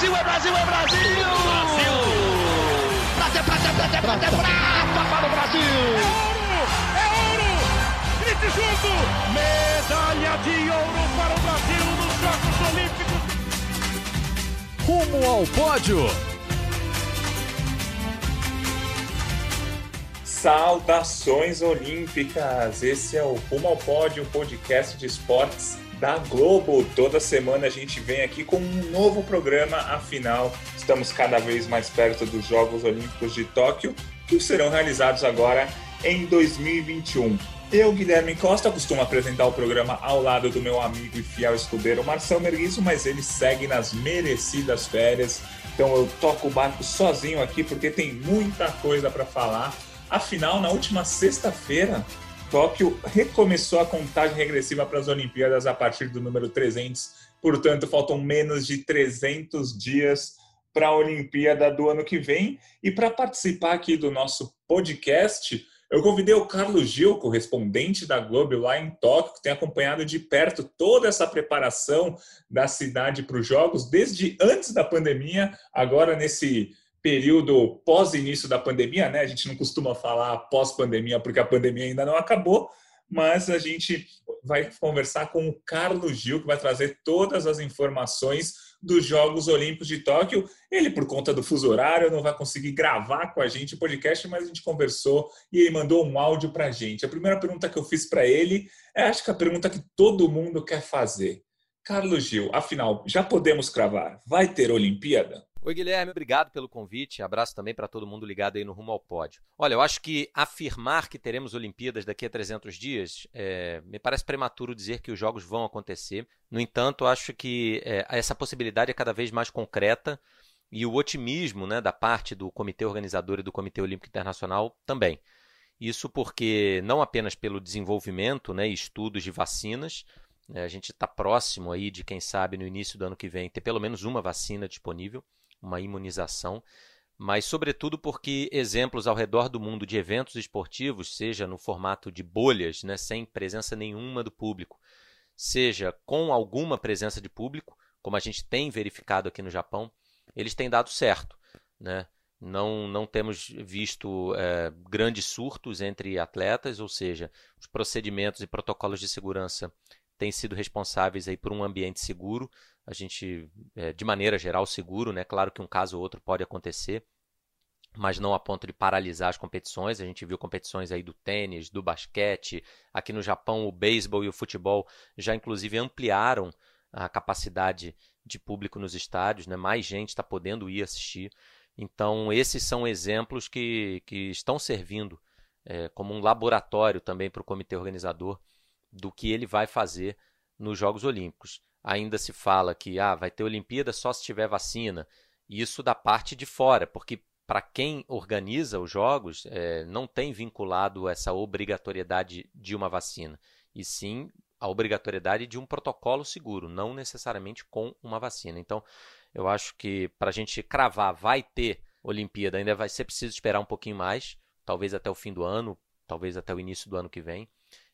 Brasil, é Brasil, é Brasil! Brasil! Prata, prata, prata, prata, prata para o Brasil! É ouro! É ouro! Grite junto! Medalha de ouro para o Brasil nos Jogos Olímpicos! Rumo ao pódio! Saudações olímpicas! Esse é o Rumo ao Pódio, podcast de esportes da Globo. Toda semana a gente vem aqui com um novo programa, afinal, estamos cada vez mais perto dos Jogos Olímpicos de Tóquio, que serão realizados agora em 2021. Eu, Guilherme Costa, costumo apresentar o programa ao lado do meu amigo e fiel escudeiro Marcel Merguizo, mas ele segue nas merecidas férias. Então eu toco o barco sozinho aqui porque tem muita coisa para falar Afinal, na última sexta-feira, Tóquio recomeçou a contagem regressiva para as Olimpíadas a partir do número 300. Portanto, faltam menos de 300 dias para a Olimpíada do ano que vem. E para participar aqui do nosso podcast, eu convidei o Carlos Gil, correspondente da Globo lá em Tóquio, que tem acompanhado de perto toda essa preparação da cidade para os Jogos, desde antes da pandemia, agora nesse período pós-início da pandemia, né? A gente não costuma falar pós-pandemia porque a pandemia ainda não acabou, mas a gente vai conversar com o Carlos Gil, que vai trazer todas as informações dos Jogos Olímpicos de Tóquio. Ele, por conta do fuso horário, não vai conseguir gravar com a gente o podcast, mas a gente conversou e ele mandou um áudio para a gente. A primeira pergunta que eu fiz para ele é, acho que a pergunta que todo mundo quer fazer. Carlos Gil, afinal, já podemos cravar? Vai ter Olimpíada? Oi, Guilherme, obrigado pelo convite. Abraço também para todo mundo ligado aí no Rumo ao Pódio. Olha, eu acho que afirmar que teremos Olimpíadas daqui a 300 dias é, me parece prematuro dizer que os jogos vão acontecer. No entanto, acho que é, essa possibilidade é cada vez mais concreta e o otimismo né, da parte do comitê organizador e do Comitê Olímpico Internacional também. Isso porque não apenas pelo desenvolvimento né, e estudos de vacinas, né, a gente está próximo aí de, quem sabe, no início do ano que vem, ter pelo menos uma vacina disponível uma imunização, mas sobretudo porque exemplos ao redor do mundo de eventos esportivos, seja no formato de bolhas, né, sem presença nenhuma do público, seja com alguma presença de público, como a gente tem verificado aqui no Japão, eles têm dado certo. Né? Não, não temos visto é, grandes surtos entre atletas, ou seja, os procedimentos e protocolos de segurança têm sido responsáveis aí por um ambiente seguro, a gente, é, de maneira geral, seguro, né? Claro que um caso ou outro pode acontecer, mas não a ponto de paralisar as competições. A gente viu competições aí do tênis, do basquete, aqui no Japão o beisebol e o futebol já inclusive ampliaram a capacidade de público nos estádios, né? Mais gente está podendo ir assistir. Então esses são exemplos que, que estão servindo é, como um laboratório também para o comitê organizador do que ele vai fazer nos Jogos Olímpicos ainda se fala que ah, vai ter Olimpíada só se tiver vacina. Isso da parte de fora, porque para quem organiza os jogos, é, não tem vinculado essa obrigatoriedade de uma vacina, e sim a obrigatoriedade de um protocolo seguro, não necessariamente com uma vacina. Então, eu acho que para a gente cravar vai ter Olimpíada, ainda vai ser preciso esperar um pouquinho mais, talvez até o fim do ano, talvez até o início do ano que vem.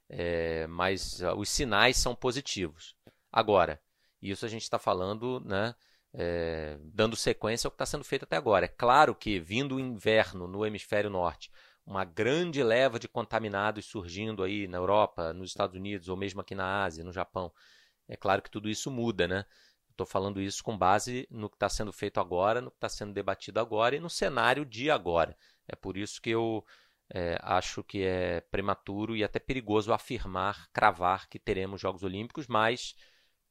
É, mas uh, os sinais são positivos. Agora, isso a gente está falando, né, é, dando sequência ao que está sendo feito até agora. É claro que, vindo o inverno no hemisfério norte, uma grande leva de contaminados surgindo aí na Europa, nos Estados Unidos, ou mesmo aqui na Ásia, no Japão. É claro que tudo isso muda, né? Estou falando isso com base no que está sendo feito agora, no que está sendo debatido agora e no cenário de agora. É por isso que eu é, acho que é prematuro e até perigoso afirmar, cravar que teremos Jogos Olímpicos, mas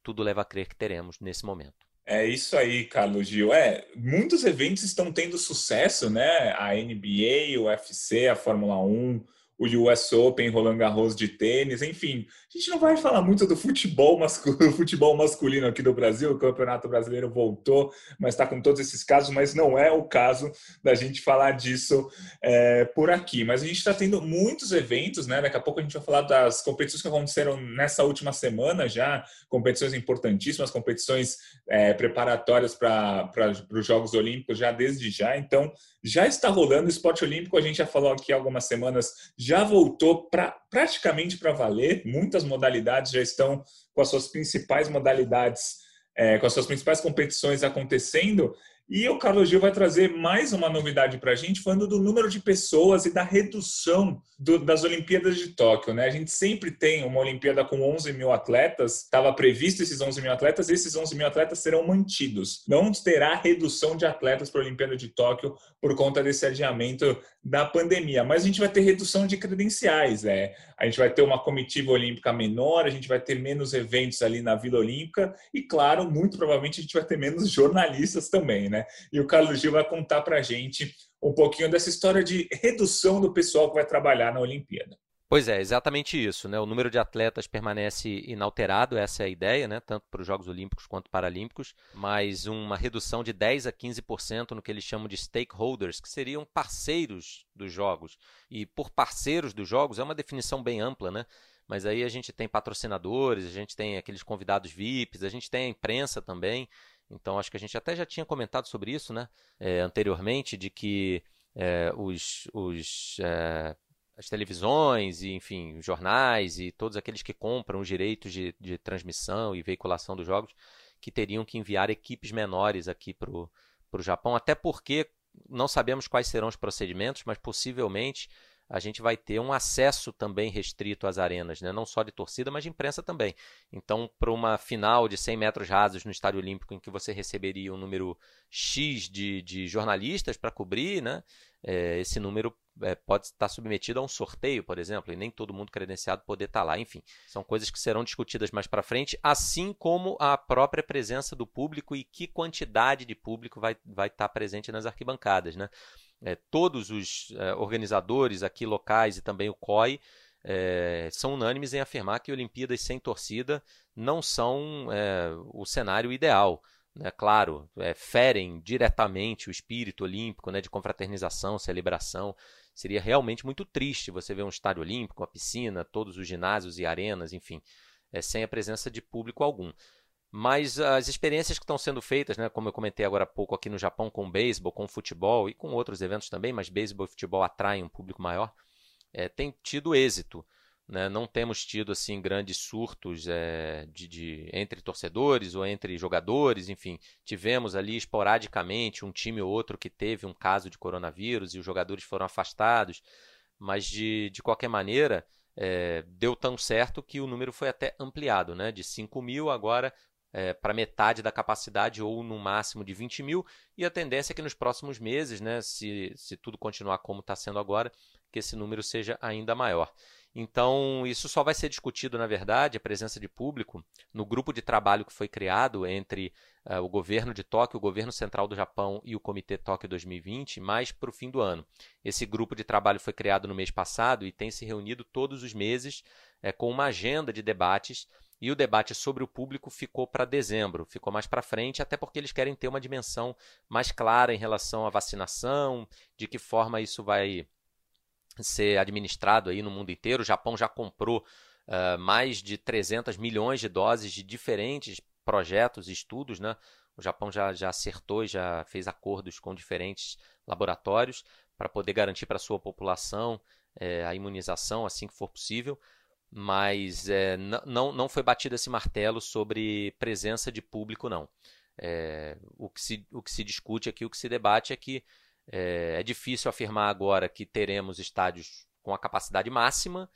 tudo leva a crer que teremos nesse momento. É isso aí, Carlos Gil. É, muitos eventos estão tendo sucesso, né? A NBA, o UFC, a Fórmula 1, o US Open, Roland Garros de tênis, enfim. A gente não vai falar muito do futebol masculino, futebol masculino aqui do Brasil, o Campeonato Brasileiro voltou, mas está com todos esses casos, mas não é o caso da gente falar disso é, por aqui. Mas a gente está tendo muitos eventos, né? Daqui a pouco a gente vai falar das competições que aconteceram nessa última semana já, competições importantíssimas, competições é, preparatórias para os Jogos Olímpicos já desde já. Então, já está rolando o esporte olímpico, a gente já falou aqui algumas semanas, já voltou pra, praticamente para valer, muitas modalidades já estão com as suas principais modalidades é, com as suas principais competições acontecendo. E o Carlos Gil vai trazer mais uma novidade para a gente, falando do número de pessoas e da redução do, das Olimpíadas de Tóquio. Né? A gente sempre tem uma Olimpíada com 11 mil atletas, estava previsto esses 11 mil atletas, esses 11 mil atletas serão mantidos. Não terá redução de atletas para a Olimpíada de Tóquio por conta desse adiamento da pandemia, mas a gente vai ter redução de credenciais. Né? A gente vai ter uma comitiva olímpica menor, a gente vai ter menos eventos ali na Vila Olímpica e, claro, muito provavelmente a gente vai ter menos jornalistas também. Né? E o Carlos Gil vai contar para a gente um pouquinho dessa história de redução do pessoal que vai trabalhar na Olimpíada. Pois é, exatamente isso. Né? O número de atletas permanece inalterado, essa é a ideia, né? tanto para os Jogos Olímpicos quanto Paralímpicos, mas uma redução de 10% a 15% no que eles chamam de stakeholders, que seriam parceiros dos Jogos. E por parceiros dos Jogos é uma definição bem ampla, né? mas aí a gente tem patrocinadores, a gente tem aqueles convidados VIPs, a gente tem a imprensa também. Então, acho que a gente até já tinha comentado sobre isso né, é, anteriormente, de que é, os, os é, as televisões e, enfim, os jornais e todos aqueles que compram os direitos de, de transmissão e veiculação dos jogos, que teriam que enviar equipes menores aqui para o Japão, até porque não sabemos quais serão os procedimentos, mas possivelmente a gente vai ter um acesso também restrito às arenas, né? não só de torcida, mas de imprensa também. Então, para uma final de 100 metros rasos no Estádio Olímpico, em que você receberia um número X de, de jornalistas para cobrir, né? É, esse número é, pode estar submetido a um sorteio, por exemplo, e nem todo mundo credenciado poder estar lá. Enfim, são coisas que serão discutidas mais para frente, assim como a própria presença do público e que quantidade de público vai, vai estar presente nas arquibancadas. Né? é, todos os é, organizadores aqui locais e também o COI é, são unânimes em afirmar que Olimpíadas sem torcida não são é, o cenário ideal. Né? Claro, é, ferem diretamente o espírito olímpico né, de confraternização, celebração. Seria realmente muito triste você ver um estádio olímpico, uma piscina, todos os ginásios e arenas, enfim, é, sem a presença de público algum. Mas as experiências que estão sendo feitas, né, como eu comentei agora há pouco aqui no Japão com beisebol, com futebol e com outros eventos também, mas beisebol e futebol atraem um público maior, é, tem tido êxito. Né? Não temos tido assim grandes surtos é, de, de, entre torcedores ou entre jogadores, enfim, tivemos ali esporadicamente um time ou outro que teve um caso de coronavírus e os jogadores foram afastados, mas de, de qualquer maneira é, deu tão certo que o número foi até ampliado, né? de 5 mil agora é, para metade da capacidade ou no máximo de 20 mil. E a tendência é que nos próximos meses, né, se, se tudo continuar como está sendo agora, que esse número seja ainda maior. Então, isso só vai ser discutido, na verdade, a presença de público, no grupo de trabalho que foi criado entre uh, o governo de Tóquio, o governo central do Japão e o Comitê Tóquio 2020, mais para o fim do ano. Esse grupo de trabalho foi criado no mês passado e tem se reunido todos os meses é, com uma agenda de debates e o debate sobre o público ficou para dezembro, ficou mais para frente, até porque eles querem ter uma dimensão mais clara em relação à vacinação, de que forma isso vai ser administrado aí no mundo inteiro. O Japão já comprou uh, mais de 300 milhões de doses de diferentes projetos e estudos, né? O Japão já, já acertou e já fez acordos com diferentes laboratórios para poder garantir para a sua população é, a imunização assim que for possível mas é, não, não foi batido esse martelo sobre presença de público, não. É, o, que se, o que se discute aqui, o que se debate é que é, é difícil afirmar agora que teremos estádios com a capacidade máxima,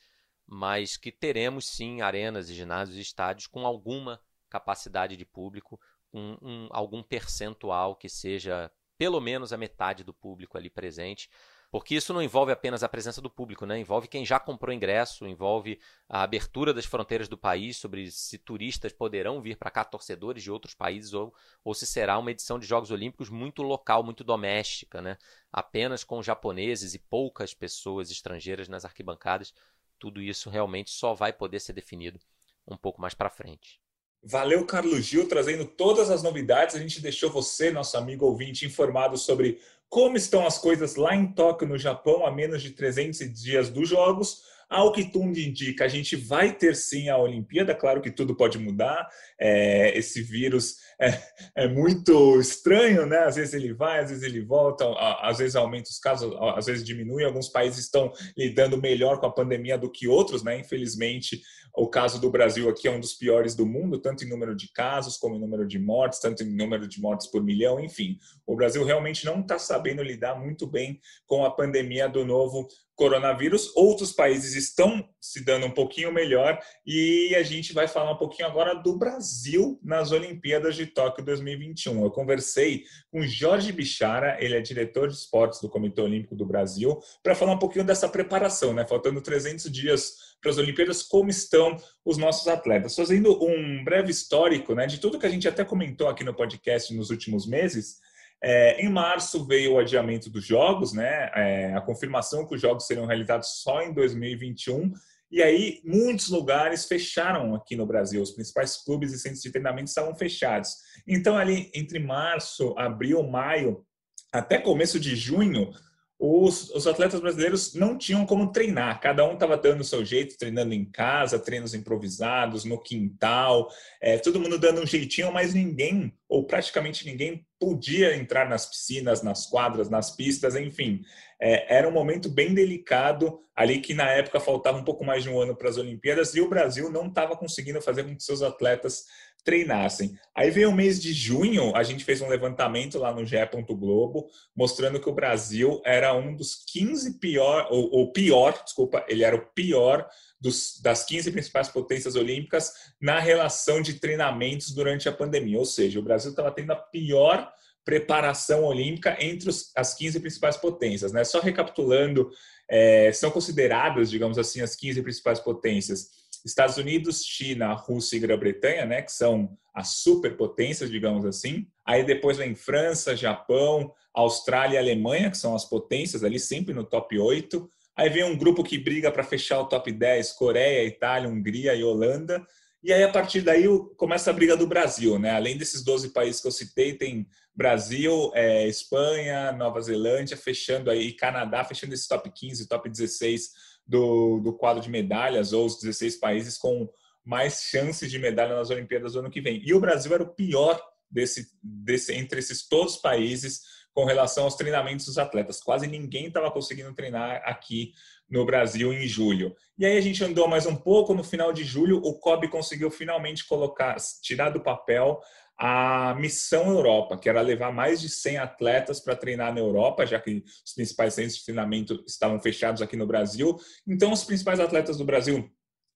mas que teremos sim arenas e ginásios e estádios com alguma capacidade de público, com um, algum percentual que seja pelo menos a metade do público ali presente, porque isso não envolve apenas a presença do público, né? envolve quem já comprou ingresso, envolve a abertura das fronteiras do país, sobre se turistas poderão vir para cá, torcedores de outros países, ou, ou se será uma edição de Jogos Olímpicos muito local, muito doméstica, né? apenas com japoneses e poucas pessoas estrangeiras nas arquibancadas. Tudo isso realmente só vai poder ser definido um pouco mais para frente. Valeu, Carlos Gil, trazendo todas as novidades. A gente deixou você, nosso amigo ouvinte, informado sobre como estão as coisas lá em Tóquio, no Japão, a menos de 300 dias dos Jogos. Ao que tudo indica, a gente vai ter sim a Olimpíada, claro que tudo pode mudar. É, esse vírus é, é, muito estranho, né? Às vezes ele vai, às vezes ele volta, às vezes aumenta os casos, às vezes diminui. Alguns países estão lidando melhor com a pandemia do que outros, né? Infelizmente, O caso do Brasil aqui é um dos piores do mundo, tanto em número de casos como em número de mortes, tanto em número de mortes por milhão, enfim. O Brasil realmente não está sabendo lidar muito bem com a pandemia do novo coronavírus. Outros países estão se dando um pouquinho melhor e a gente vai falar um pouquinho agora do Brasil nas Olimpíadas de Tóquio 2021. Eu conversei com Jorge Bichara, ele é diretor de esportes do Comitê Olímpico do Brasil, para falar um pouquinho dessa preparação, né? Faltando 300 dias para as Olimpíadas, como estão os nossos atletas. Fazendo um breve histórico né, de tudo que a gente até comentou aqui no podcast nos últimos meses, é, em março veio o adiamento dos jogos, né, é, a confirmação que os jogos seriam realizados só em 2021. E aí, muitos lugares fecharam aqui no Brasil. Os principais clubes e centros de treinamento estavam fechados. Então, ali entre março, abril, maio, até começo de junho, os, os, atletas brasileiros não tinham como treinar, cada um estava dando o seu jeito, treinando em casa, treinos improvisados, no quintal, é, todo mundo dando um jeitinho, mas ninguém, ou praticamente ninguém, podia entrar nas piscinas, nas quadras, nas pistas, enfim. É, era um momento bem delicado, ali que na época faltava um pouco mais de um ano para as Olimpíadas e o Brasil não estava conseguindo fazer com que seus atletas treinassem. Aí veio o mês de junho, a gente fez um levantamento lá no GE. Globo, mostrando que o Brasil era um dos 15 pior, ou, ou pior, desculpa, ele era o pior dos, das 15 principais potências olímpicas na relação de treinamentos durante a pandemia. Ou seja, o Brasil estava tendo a pior preparação olímpica entre os, as 15 principais potências. Né? Só recapitulando, é, são consideradas, digamos assim, as 15 principais potências Estados Unidos, China, Rússia e Grã-Bretanha, né, que são as superpotências, digamos assim. Aí depois vem França, Japão, Austrália e Alemanha, que são as potências ali sempre no top 8. Aí vem um grupo que briga para fechar o top 10, Coreia, Itália, Hungria e Holanda. E aí, a partir daí, começa a briga do Brasil, né? Além desses 12 países que eu citei, tem Brasil, é, Espanha, Nova Zelândia, fechando aí, Canadá, fechando esse top 15, top 16 do, do quadro de medalhas, ou os 16 países com mais chances de medalha nas Olimpíadas do ano que vem. E o Brasil era o pior desse, desse entre esses todos os países com relação aos treinamentos dos atletas. Quase ninguém estava conseguindo treinar aqui no Brasil em julho. E aí a gente andou mais um pouco, no final de julho o COB conseguiu finalmente colocar, tirar do papel a missão Europa, que era levar mais de 100 atletas para treinar na Europa, já que os principais centros de treinamento estavam fechados aqui no Brasil. Então, os principais atletas do Brasil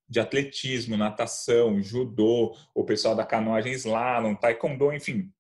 de atletismo, natação, judô, o pessoal da canoagem slalom, taekwondo, enfim,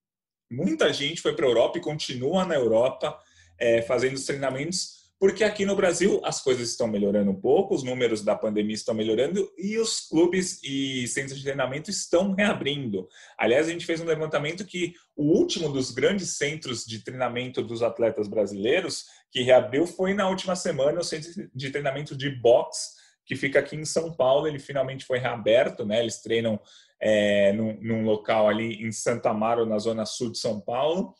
muita gente foi para a Europa e continua na Europa é, fazendo os treinamentos porque aqui no Brasil as coisas estão melhorando um pouco, os números da pandemia estão melhorando e os clubes e centros de treinamento estão reabrindo. Aliás, a gente fez um levantamento que o último dos grandes centros de treinamento dos atletas brasileiros que reabriu foi na última semana o centro de treinamento de boxe que fica aqui em São Paulo. Ele finalmente foi reaberto, né? Eles treinam é, num, num local ali em Santa Amaro, na zona sul de São Paulo.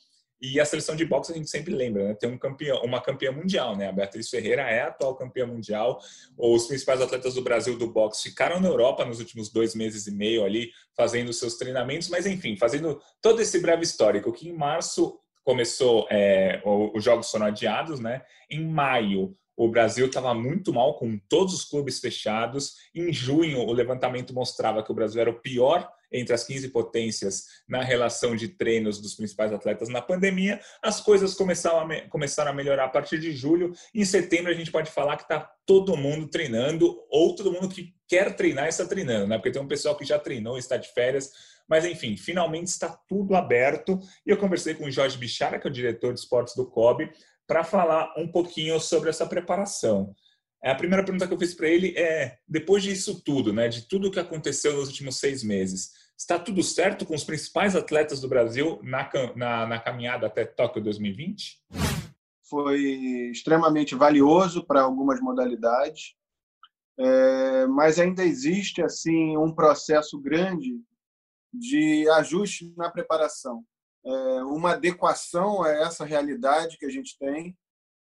E a seleção de boxe a gente sempre lembra, né? Tem um campeão, uma campeã mundial, né? A Beatriz Ferreira é a atual campeã mundial. Os principais atletas do Brasil do boxe ficaram na Europa nos últimos dois meses e meio ali, fazendo seus treinamentos, mas enfim, fazendo todo esse breve histórico, que em março começou, é, os jogos foram adiados, né? Em maio, o Brasil estava muito mal com todos os clubes fechados. Em junho, o levantamento mostrava que o Brasil era o pior entre as 15 potências na relação de treinos dos principais atletas na pandemia. As coisas começaram a, começaram a melhorar a partir de julho. Em setembro, a gente pode falar que está todo mundo treinando, ou todo mundo que quer treinar está treinando, né? Porque tem um pessoal que já treinou, está de férias. Mas, enfim, finalmente está tudo aberto. E eu conversei com o Jorge Bichara, que é o diretor de esportes do COB, para falar um pouquinho sobre essa preparação. É, a primeira pergunta que eu fiz para ele é: depois disso tudo, né, de tudo que aconteceu nos últimos seis meses, está tudo certo com os principais atletas do Brasil na, na, na caminhada até Tóquio 2020? Foi extremamente valioso para algumas modalidades, é, mas ainda existe assim um processo grande de ajuste na preparação uma adequação a essa realidade que a gente tem,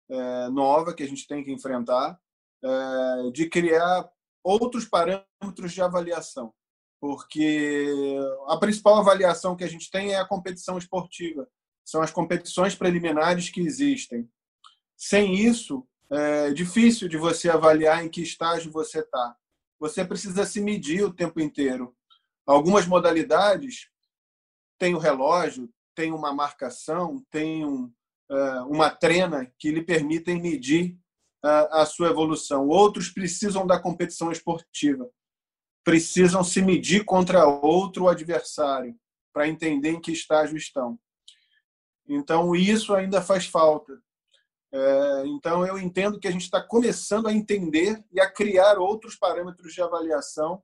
é, nova, que a gente tem que enfrentar, é, de criar outros parâmetros de avaliação. Porque a principal avaliação que a gente tem é a competição esportiva, são as competições preliminares que existem. Sem isso, é difícil de você avaliar em que estágio você está você precisa se medir o tempo inteiro. Algumas modalidades têm o relógio, tem uma marcação, tem um, uh, uma trena que lhe permitem medir uh, a sua evolução. Outros precisam da competição esportiva, precisam se medir contra outro adversário para entender em que estágio estão. Então, isso ainda faz falta. É, então, eu entendo que a gente está começando a entender e a criar outros parâmetros de avaliação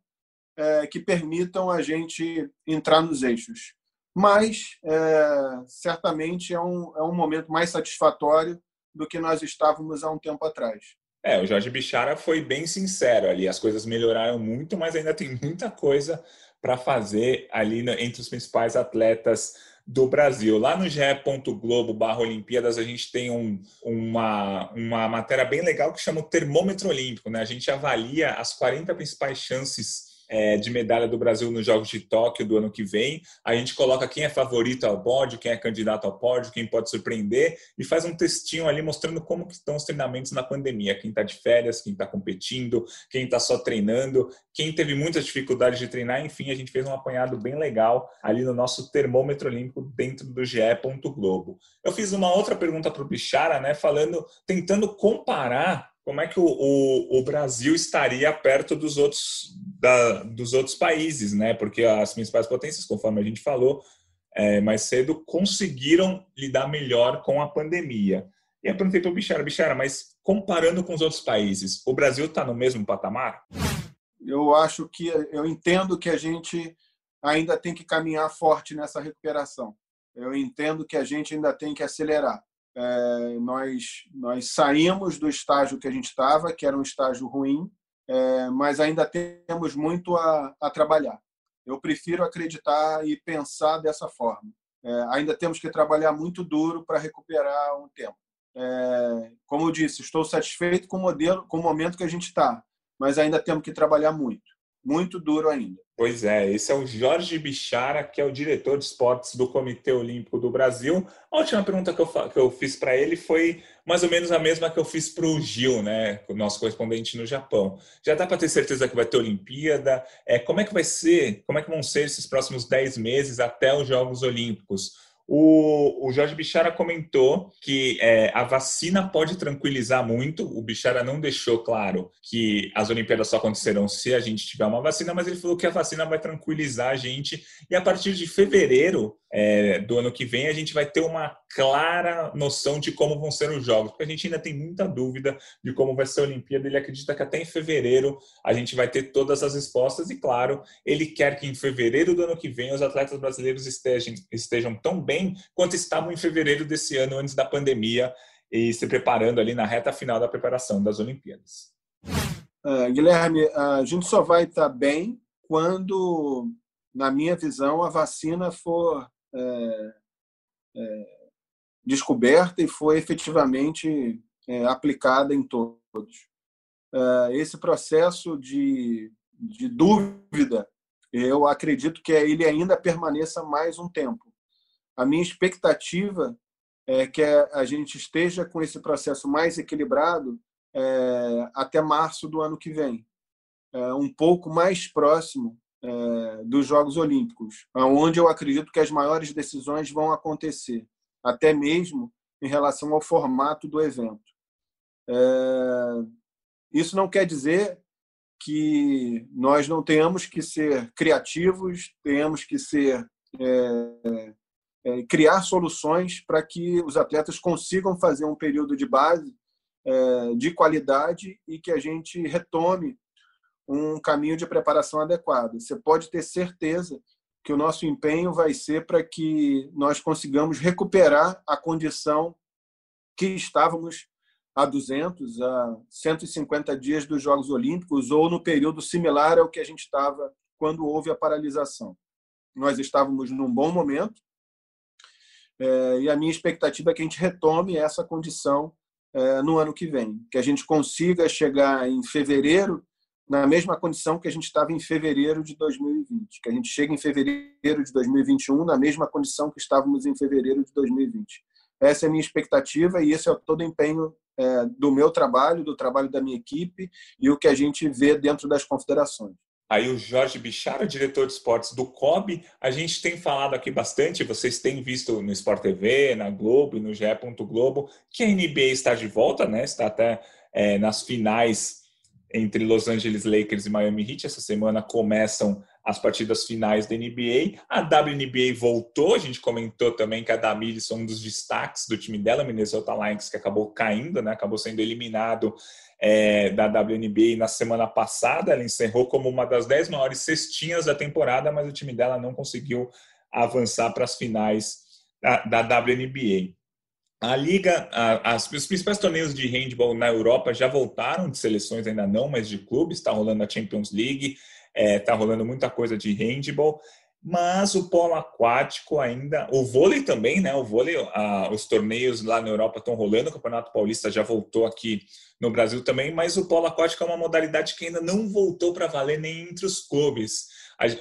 é, que permitam a gente entrar nos eixos. Mas, é, certamente, é um, é um momento mais satisfatório do que nós estávamos há um tempo atrás. É, o Jorge Bichara foi bem sincero ali. As coisas melhoraram muito, mas ainda tem muita coisa para fazer ali entre os principais atletas do Brasil. Lá no ge.globo barra Olimpíadas a gente tem um, uma, uma matéria bem legal que chama o termômetro olímpico. Né? A gente avalia as 40 principais chances é, de medalha do Brasil nos Jogos de Tóquio do ano que vem. A gente coloca quem é favorito ao pódio, quem é candidato ao pódio, quem pode surpreender e faz um textinho ali mostrando como que estão os treinamentos na pandemia. Quem está de férias, quem está competindo, quem está só treinando, quem teve muitas dificuldades de treinar. Enfim, a gente fez um apanhado bem legal ali no nosso termômetro olímpico dentro do GE. Globo. Eu fiz uma outra pergunta para o Bichara, né, falando, tentando comparar como é que o, o, o Brasil estaria perto dos outros, da, dos outros países, né? Porque as principais potências, conforme a gente falou é, mais cedo, conseguiram lidar melhor com a pandemia. E eu perguntei para o Bichara, Bichara, mas comparando com os outros países, o Brasil está no mesmo patamar? Eu acho que, eu entendo que a gente ainda tem que caminhar forte nessa recuperação. Eu entendo que a gente ainda tem que acelerar. É, nós, nós saímos do estágio que a gente estava, que era um estágio ruim, é, mas ainda temos muito a, a, trabalhar. Eu prefiro acreditar e pensar dessa forma. É, ainda temos que trabalhar muito duro para recuperar um tempo. É, como eu disse, estou satisfeito com o modelo, com o momento que a gente está, mas ainda temos que trabalhar muito, muito duro ainda. Pois é, esse é o Jorge Bichara, que é o diretor de esportes do Comitê Olímpico do Brasil. A última pergunta que eu, que eu fiz para ele foi mais ou menos a mesma que eu fiz para o Gil, né, nosso correspondente no Japão. Já dá para ter certeza que vai ter Olimpíada? É, como é que vai ser? Como é que vão ser esses próximos 10 meses até os Jogos Olímpicos? O, o Jorge Bichara comentou que é, a vacina pode tranquilizar muito. O Bichara não deixou claro que as Olimpíadas só acontecerão se a gente tiver uma vacina, mas ele falou que a vacina vai tranquilizar a gente. E a partir de fevereiro é, do ano que vem, a gente vai ter uma clara noção de como vão ser os jogos, porque a gente ainda tem muita dúvida de como vai ser a Olimpíada. Ele acredita que até em fevereiro a gente vai ter todas as respostas, e claro, ele quer que em fevereiro do ano que vem os atletas brasileiros estejam, estejam tão bem quanto estavam em fevereiro desse ano, antes da pandemia, e se preparando ali na reta final da preparação das Olimpíadas. Uh, Guilherme, a gente só vai estar bem quando, na minha visão, a vacina for é, é, descoberta e for efetivamente é, aplicada em todos. É, esse processo de, de dúvida, eu acredito que ele ainda permaneça mais um tempo a minha expectativa é que a gente esteja com esse processo mais equilibrado é, até março do ano que vem, é, um pouco mais próximo é, dos Jogos Olímpicos, onde eu acredito que as maiores decisões vão acontecer, até mesmo em relação ao formato do evento. É, isso não quer dizer que nós não tenhamos que ser criativos, tenhamos que ser é, é, criar soluções para que os atletas consigam fazer um período de base é, de qualidade e que a gente retome um caminho de preparação adequado. Você pode ter certeza que o nosso empenho vai ser para que nós consigamos recuperar a condição que estávamos há 200, a 150 dias dos Jogos Olímpicos ou no período similar ao que a gente estava quando houve a paralisação. Nós estávamos num bom momento, é, e a minha expectativa é que a gente retome essa condição é, no ano que vem, que a gente consiga chegar em fevereiro na mesma condição que a gente estava em fevereiro de 2020, que a gente chegue em fevereiro de 2021 na mesma condição que estávamos em fevereiro de 2020. Essa é a minha expectativa e esse é todo o empenho é, do meu trabalho, do trabalho da minha equipe e o que a gente vê dentro das confederações. Aí o Jorge Bichara, diretor de esportes do COB, a gente tem falado aqui bastante, vocês têm visto no Sport TV, na Globo e no GE. Globo, que a NBA está de volta, né? Está até é, nas finais entre Los Angeles Lakers e Miami Heat. Essa semana começam as partidas finais da NBA. A WNBA voltou, a gente comentou também que a Damiris é um dos destaques do time dela, Minnesota Lynx, que acabou caindo, né? acabou sendo eliminado é, da WNBA na semana passada. Ela encerrou como uma das dez maiores cestinhas da temporada, mas o time dela não conseguiu avançar para as finais da, da WNBA. A liga, a, as, os principais torneios de handball na Europa já voltaram de seleções, ainda não, mas de clubes. Está rolando a Champions League, está é, tá rolando muita coisa de handball mas o polo aquático ainda, o vôlei também, né? O vôlei, a, os torneios lá na Europa estão rolando, o Campeonato Paulista já voltou aqui no Brasil também, mas o polo aquático é uma modalidade que ainda não voltou para valer nem entre os clubes.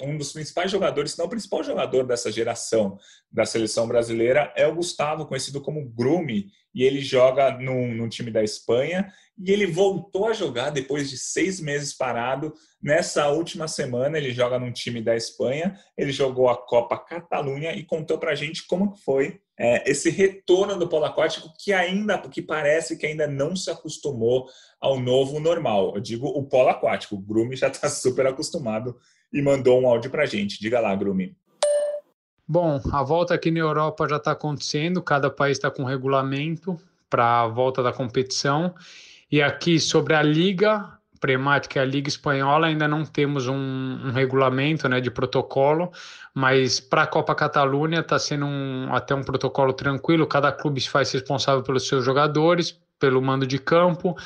Um dos principais jogadores, se não o principal jogador dessa geração da seleção brasileira é o Gustavo, conhecido como Grume, e ele joga no, no time da Espanha e ele voltou a jogar depois de seis meses parado. Nessa última semana, ele joga num time da Espanha. Ele jogou a Copa Catalunha e contou para a gente como foi é, esse retorno do polo aquático que ainda, que parece que ainda não se acostumou ao novo normal. Eu digo o polo aquático. O Grume já está super acostumado e mandou um áudio para a gente. Diga lá, Grume. Bom, a volta aqui na Europa já está acontecendo. Cada país está com regulamento para a volta da competição e aqui sobre a Liga Premática, a Liga Espanhola, ainda não temos um, um regulamento né, de protocolo, mas para a Copa Catalunha está sendo um, até um protocolo tranquilo, cada clube se faz responsável pelos seus jogadores, pelo mando de campo,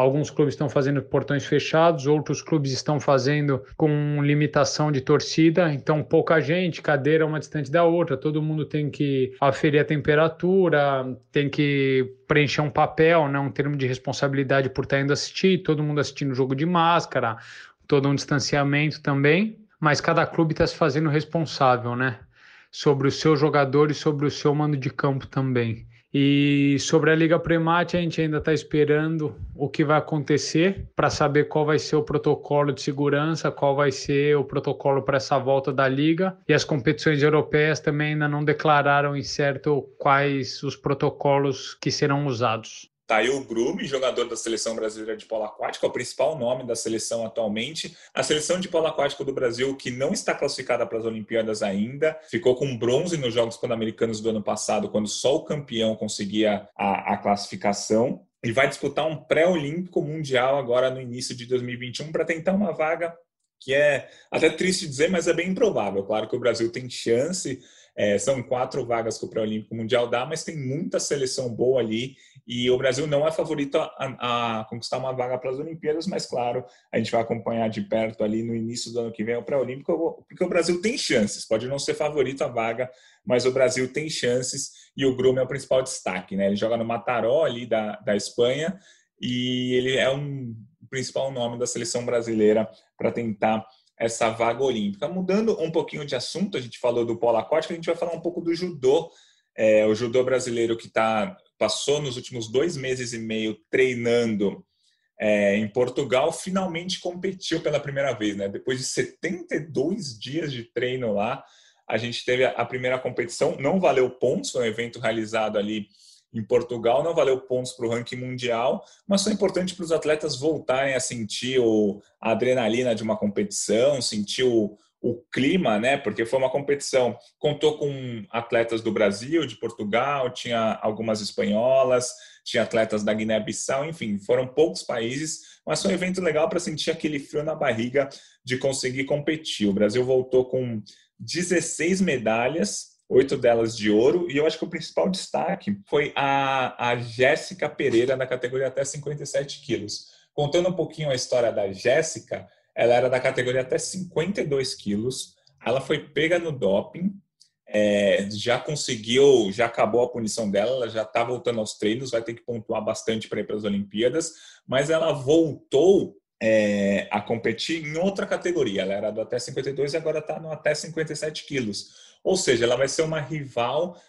Alguns clubes estão fazendo portões fechados, outros clubes estão fazendo com limitação de torcida, então pouca gente, cadeira uma distante da outra, todo mundo tem que aferir a temperatura, tem que preencher um papel, né, um termo de responsabilidade por estar indo assistir, todo mundo assistindo o jogo de máscara, todo um distanciamento também, mas cada clube está se fazendo responsável, né? Sobre o seu jogador e sobre o seu mando de campo também. E sobre a Liga Premate, a gente ainda está esperando o que vai acontecer para saber qual vai ser o protocolo de segurança, qual vai ser o protocolo para essa volta da Liga. E as competições europeias também ainda não declararam em certo quais os protocolos que serão usados. Tá aí o Grume, jogador da seleção brasileira de polo aquático, é o principal nome da seleção atualmente. A seleção de polo aquático do Brasil, que não está classificada para as Olimpíadas ainda, ficou com bronze nos Jogos Pan-Americanos do ano passado, quando só o campeão conseguia a, a classificação. E vai disputar um pré-olímpico mundial agora no início de 2021 para tentar uma vaga que é até triste dizer, mas é bem improvável. Claro que o Brasil tem chance é, são quatro vagas que o Pré-Olímpico Mundial dá, mas tem muita seleção boa ali e o Brasil não é favorito a, a, conquistar uma vaga para as Olimpíadas, mas claro, a gente vai acompanhar de perto ali no início do ano que vem o Pré-Olímpico, porque o Brasil tem chances, pode não ser favorito a vaga, mas o Brasil tem chances e o Grume é o principal destaque, né? Ele joga no Mataró ali da, da Espanha e ele é um principal nome da seleção brasileira para tentar essa vaga olímpica. Mudando um pouquinho de assunto, a gente falou do polo aquático, a gente vai falar um pouco do judô. É, o judô brasileiro que tá, passou nos últimos dois meses e meio treinando é, em Portugal, finalmente competiu pela primeira vez. Né? Depois de 72 dias de treino lá, a gente teve a primeira competição. Não valeu pontos, foi um evento realizado ali em Portugal, não valeu pontos para o ranking mundial, mas foi importante para os atletas voltarem a sentir o, a adrenalina de uma competição, sentir o, o clima, né? Porque foi uma competição, contou com atletas do Brasil, de Portugal, tinha algumas espanholas, tinha atletas da Guiné-Bissau, enfim, foram poucos países, mas foi um evento legal para sentir aquele frio na barriga de conseguir competir. O Brasil voltou com 16 medalhas, oito delas de ouro, e eu acho que o principal destaque foi a, a Jéssica Pereira, na categoria até 57 quilos. Contando um pouquinho a história da Jéssica, ela era da categoria até 52 quilos, ela foi pega no doping, é, já conseguiu, já acabou a punição dela, ela já está voltando aos treinos, vai ter que pontuar bastante para ir para as Olimpíadas, mas ela voltou é, a competir em outra categoria. Ela era do até 52 e agora está no até 57 quilos. Ou seja, ela vai ser uma rival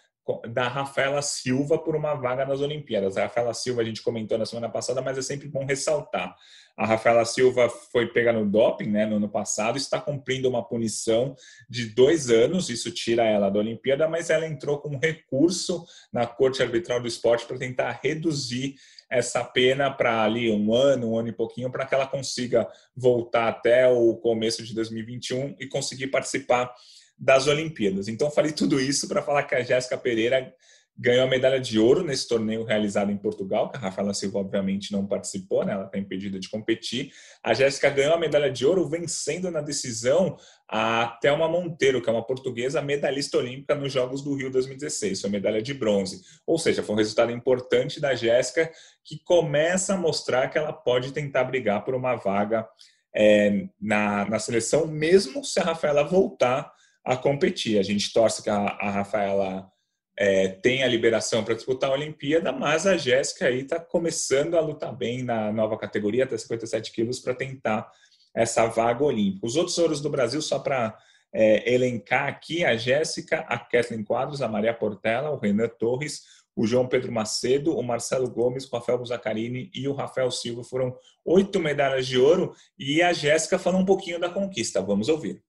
da Rafaela Silva por uma vaga nas Olimpíadas. A Rafaela Silva a gente comentou na semana passada, mas é sempre bom ressaltar. A Rafaela Silva foi pega no doping né, no ano passado, está cumprindo uma punição de dois anos, isso tira ela da Olimpíada, mas ela entrou com um recurso na Corte Arbitral do Esporte para tentar reduzir essa pena para ali um ano, um ano e pouquinho, para que ela consiga voltar até o começo de 2021 e conseguir participar das Olimpíadas. Então, falei tudo isso para falar que a Jéssica Pereira ganhou a medalha de ouro nesse torneio realizado em Portugal, que a Rafaela Silva obviamente não participou, né? ela está impedida de competir. A Jéssica ganhou a medalha de ouro vencendo na decisão a Thelma Monteiro, que é uma portuguesa medalhista olímpica nos Jogos do Rio 2016, foi medalha de bronze. Ou seja, foi um resultado importante da Jéssica que começa a mostrar que ela pode tentar brigar por uma vaga é, na, na seleção, mesmo se a Rafaela voltar a competir. A gente torce que a, a Rafaela é, tenha a liberação para disputar a Olimpíada, mas a Jéssica aí está começando a lutar bem na nova categoria, até 57 quilos, para tentar essa vaga olímpica. Os outros ouros do Brasil, só para é, elencar aqui, a Jéssica, a Kathleen Quadros, a Maria Portela, o Renan Torres, o João Pedro Macedo, o Marcelo Gomes, o Rafael Buzacarini e o Rafael Silva foram oito medalhas de ouro e a Jéssica falou um pouquinho da conquista. Vamos ouvir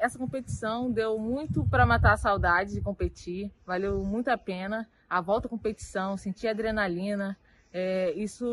essa competição deu muito para matar a saudade de competir, valeu muito a pena. A volta à competição, sentir adrenalina, é, isso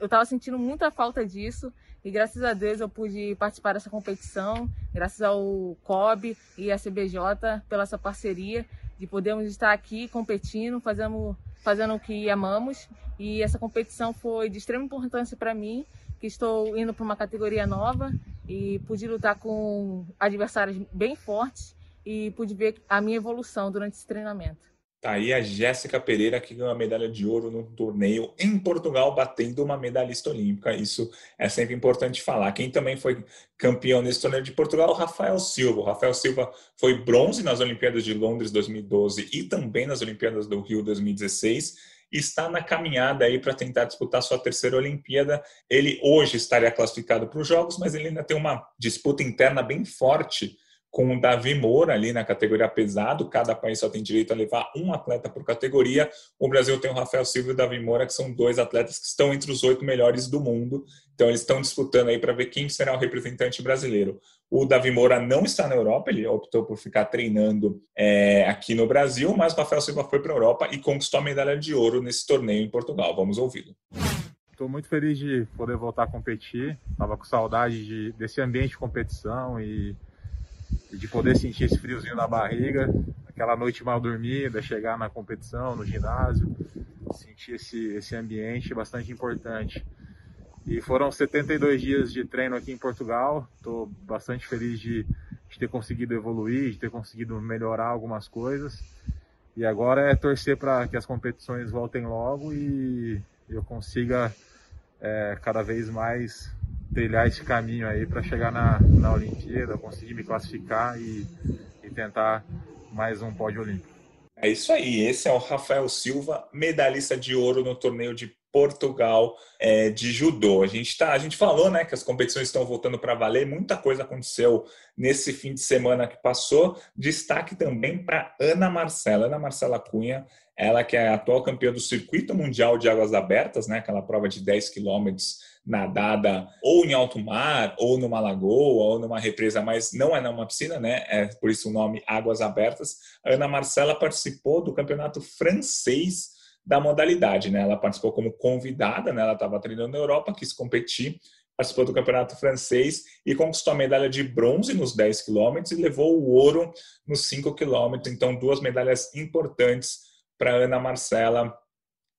eu estava sentindo muita falta disso. E graças a Deus eu pude participar dessa competição, graças ao COB e à CBJ pela essa parceria de podermos estar aqui competindo, fazendo, fazendo o que amamos. E essa competição foi de extrema importância para mim, que estou indo para uma categoria nova e pude lutar com adversários bem fortes e pude ver a minha evolução durante esse treinamento. Tá aí a Jéssica Pereira que ganhou a medalha de ouro no torneio em Portugal, batendo uma medalhista olímpica. Isso é sempre importante falar. Quem também foi campeão nesse torneio de Portugal Rafael Silva. O Rafael Silva foi bronze nas Olimpíadas de Londres 2012 e também nas Olimpíadas do Rio 2016 está na caminhada aí para tentar disputar sua terceira Olimpíada. Ele hoje estaria classificado para os Jogos, mas ele ainda tem uma disputa interna bem forte com o Davi Moura ali na categoria pesado. Cada país só tem direito a levar um atleta por categoria. O Brasil tem o Rafael Silva e o Davi Moura, que são dois atletas que estão entre os oito melhores do mundo. Então eles estão disputando aí para ver quem será o representante brasileiro. O Davi Moura não está na Europa, ele optou por ficar treinando é, aqui no Brasil, mas o Rafael Silva foi para a Europa e conquistou a medalha de ouro nesse torneio em Portugal. Vamos ouvi-lo. Estou muito feliz de poder voltar a competir. Estava com saudade de, desse ambiente de competição e, de poder sentir esse friozinho na barriga, aquela noite mal dormida, chegar na competição, no ginásio, sentir esse, esse ambiente bastante importante. E foram 72 dias de treino aqui em Portugal. Estou bastante feliz de, de, ter conseguido evoluir, de ter conseguido melhorar algumas coisas. E agora é torcer para que as competições voltem logo e eu consiga é, cada vez mais trilhar esse caminho aí para chegar na, na Olimpíada, conseguir me classificar e, e tentar mais um pódio olímpico. É isso aí, esse é o Rafael Silva, medalhista de ouro no torneio de Portugal é, de judô. A gente tá, a gente falou, né, que as competições estão voltando para valer. Muita coisa aconteceu nesse fim de semana que passou. Destaque também para Ana Marcela, Ana Marcela Cunha, ela que é a atual campeã do circuito mundial de águas abertas, né, aquela prova de 10 quilômetros nadada ou em alto mar, ou numa lagoa, ou numa represa, mas não é numa piscina, né? É por isso o nome Águas Abertas. A Ana Marcela participou do campeonato francês da modalidade, né? Ela participou como convidada, né? Ela estava treinando na Europa, quis competir, participou do campeonato francês e conquistou a medalha de bronze nos 10 quilômetros e levou o ouro nos 5 quilômetros. Então, duas medalhas importantes para Ana Marcela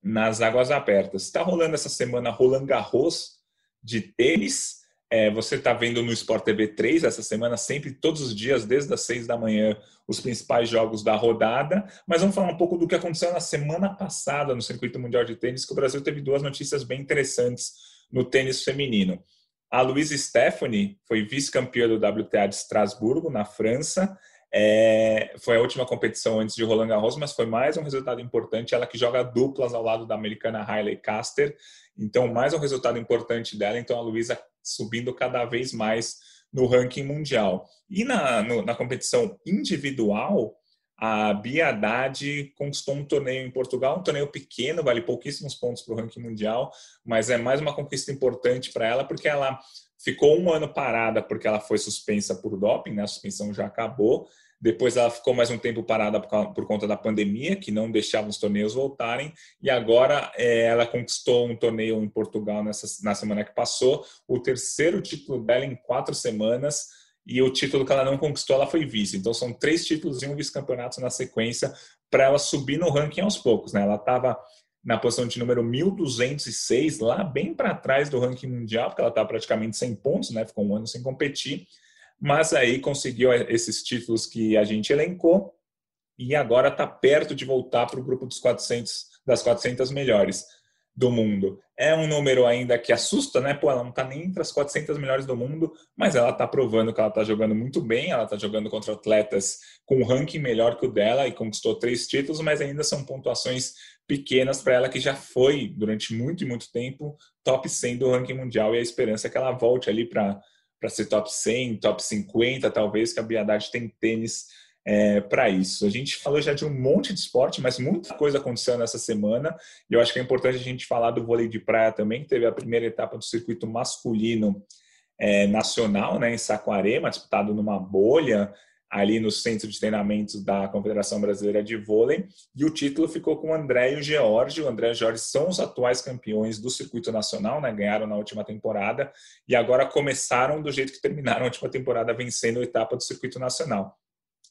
nas águas abertas. Está rolando essa semana Roland Garros de tênis. É, você está vendo no Sport TV 3 essa semana, sempre, todos os dias, desde as seis da manhã, os principais jogos da rodada. Mas vamos falar um pouco do que aconteceu na semana passada no Circuito Mundial de Tênis, que o Brasil teve duas notícias bem interessantes no tênis feminino. A Louise Stephanie foi vice-campeã do WTA de Estrasburgo, na França. É, foi a última competição antes de Roland Garros, mas foi mais um resultado importante. Ela que joga duplas ao lado da americana Hailey Caster. Então, mais um resultado importante dela. Então, a Luísa subindo cada vez mais no ranking mundial. E na, no, na competição individual, a Bia Haddad conquistou um torneio em Portugal, um torneio pequeno, vale pouquíssimos pontos para o ranking mundial, mas é mais uma conquista importante para ela porque ela ficou um ano parada porque ela foi suspensa por doping, né? a suspensão já acabou. Depois ela ficou mais um tempo parada por, conta da pandemia, que não deixava os torneios voltarem. E agora é, ela conquistou um torneio em Portugal nessa, na semana que passou, o terceiro título dela em quatro semanas e o título que ela não conquistou, ela foi vice. Então são três títulos e um vice-campeonato na sequência para ela subir no ranking aos poucos. Né? Ela estava na posição de número 1206, lá bem para trás do ranking mundial, porque ela estava praticamente sem pontos, né? ficou um ano sem competir, mas aí conseguiu esses títulos que a gente elencou e agora está perto de voltar para o grupo dos 400, das 400 melhores do mundo. É um número ainda que assusta, né? Pô, ela não está nem entre as 400 melhores do mundo, mas ela está provando que ela está jogando muito bem. Ela está jogando contra atletas com um ranking melhor que o dela e conquistou três títulos, mas ainda são pontuações pequenas para ela que já foi durante muito e muito tempo top 100 do ranking mundial e a esperança é que ela volte ali para para ser top 100, top 50, talvez que a Biadade tem tênis é, para isso. A gente falou já de um monte de esporte, mas muita coisa aconteceu nessa semana. E eu acho que é importante a gente falar do vôlei de praia também, que teve a primeira etapa do circuito masculino é, nacional, né, em Saquarema, disputado numa bolha ali no centro de treinamentos da Confederação Brasileira de Vôlei, e o título ficou com o André e o George. O André e o George são os atuais campeões do circuito nacional, né? ganharam na última temporada, e agora começaram do jeito que terminaram a última temporada, vencendo a etapa do circuito nacional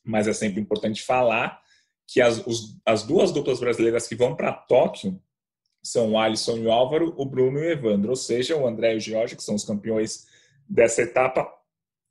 mas é sempre importante falar que as, os, as duas duplas brasileiras que vão para Tóquio são o Alisson e o Álvaro, o Bruno e o Evandro, ou seja, o André e o Jorge, que são os campeões dessa etapa,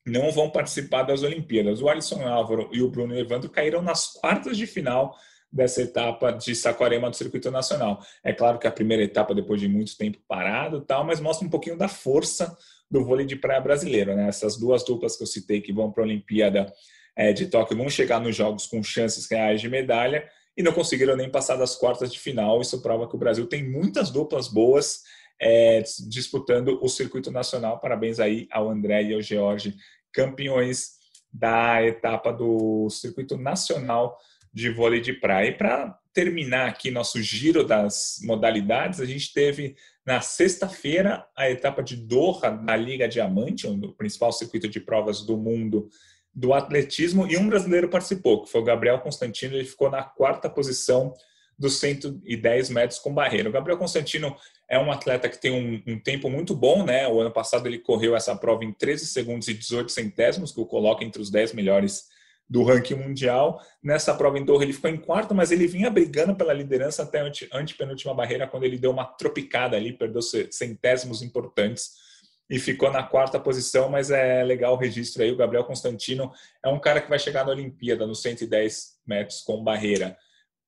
não vão participar das Olimpíadas. O Alisson e o Álvaro e o Bruno e o Evandro caíram nas quartas de final dessa etapa de Saquarema do Circuito Nacional. É claro que a primeira etapa, depois de muito tempo parado, tal, mas mostra um pouquinho da força do vôlei de praia brasileiro. Né? Essas duas duplas que eu citei que vão para a Olimpíada é, de Tóquio vão chegar nos jogos com chances reais de medalha e não conseguiram nem passar das quartas de final. Isso prova que o Brasil tem muitas duplas boas é, disputando o circuito nacional. Parabéns aí ao André e ao George, campeões da etapa do circuito nacional de vôlei de praia. E para terminar aqui nosso giro das modalidades, a gente teve na sexta-feira a etapa de Doha da Liga Diamante, o principal circuito de provas do mundo do atletismo e um brasileiro participou, que foi o Gabriel Constantino, ele ficou na quarta posição dos 110 metros com barreira. O Gabriel Constantino é um atleta que tem um, um, tempo muito bom, né? O ano passado ele correu essa prova em 13 segundos e 18 centésimos, que o coloca entre os 10 melhores do ranking mundial. Nessa prova em Doha ele ficou em quarto, mas ele vinha brigando pela liderança até a antepenúltima barreira, quando ele deu uma tropicada ali, perdeu centésimos importantes e ficou na quarta posição, mas é legal o registro aí. O Gabriel Constantino é um cara que vai chegar na Olimpíada nos 110 metros com barreira,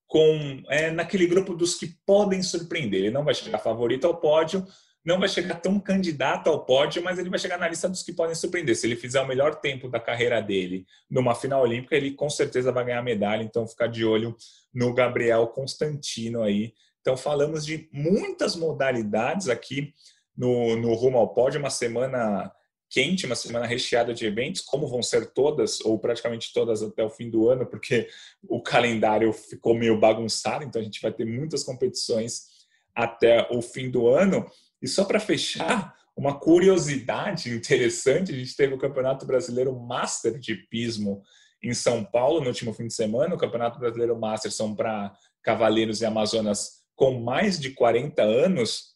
com é, naquele grupo dos que podem surpreender. Ele não vai chegar favorito ao pódio, não vai chegar tão candidato ao pódio, mas ele vai chegar na lista dos que podem surpreender. Se ele fizer o melhor tempo da carreira dele numa final olímpica, ele com certeza vai ganhar medalha. Então, ficar de olho no Gabriel Constantino aí. Então, falamos de muitas modalidades aqui no, no Rumo ao Pódio, uma semana quente, uma semana recheada de eventos, como vão ser todas, ou praticamente todas até o fim do ano, porque o calendário ficou meio bagunçado, então a gente vai ter muitas competições até o fim do ano. E só para fechar, uma curiosidade interessante, a gente teve o Campeonato Brasileiro Master de Pismo em São Paulo no último fim de semana. O Campeonato Brasileiro Master são para cavaleiros e amazonas com mais de 40 anos,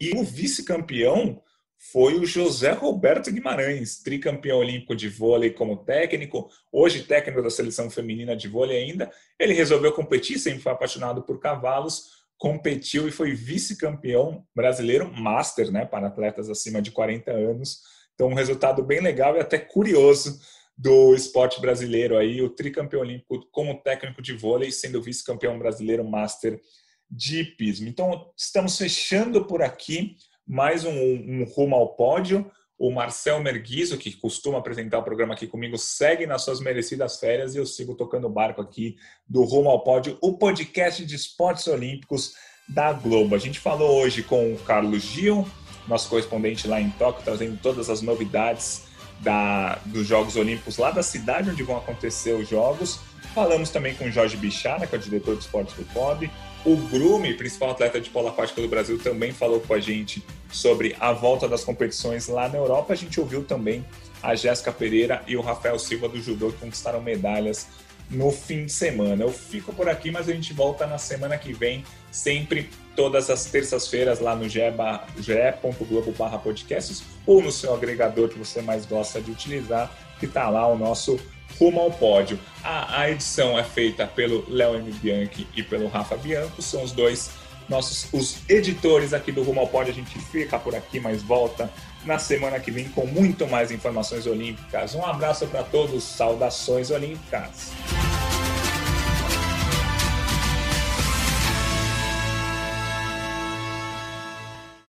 e o vice-campeão foi o José Roberto Guimarães, tricampeão olímpico de vôlei como técnico, hoje técnico da seleção feminina de vôlei ainda. Ele resolveu competir, sempre foi apaixonado por cavalos, competiu e foi vice-campeão brasileiro master, né, para atletas acima de 40 anos. Então, um resultado bem legal e até curioso do esporte brasileiro aí, o tricampeão olímpico como técnico de vôlei, sendo vice-campeão brasileiro master de hipismo. Então, estamos fechando por aqui mais um, um rumo ao pódio. O Marcel Merguizo, que costuma apresentar o programa aqui comigo, segue nas suas merecidas férias e eu sigo tocando o barco aqui do Rumo ao Pódio, o podcast de esportes olímpicos da Globo. A gente falou hoje com o Carlos Gil, nosso correspondente lá em Tóquio, trazendo todas as novidades da, dos Jogos Olímpicos lá da cidade onde vão acontecer os Jogos. Falamos também com o Jorge Bichara, que é o diretor de esportes do COB. O Grume, principal atleta de polo aquático do Brasil, também falou com a gente sobre a volta das competições lá na Europa. A gente ouviu também a Jéssica Pereira e o Rafael Silva do judô que conquistaram medalhas no fim de semana. Eu fico por aqui, mas a gente volta na semana que vem, sempre todas as terças-feiras lá no ge.globo podcasts ou no seu agregador que você mais gosta de utilizar, que está lá o nosso Rumo ao Pódio. A, a edição é feita pelo Léo M. Bianchi e pelo Rafa Bianco, são os dois nossos os editores aqui do Rumo ao Pódio. A gente fica por aqui, mas volta na semana que vem com muito mais informações olímpicas. Um abraço para todos, saudações olímpicas.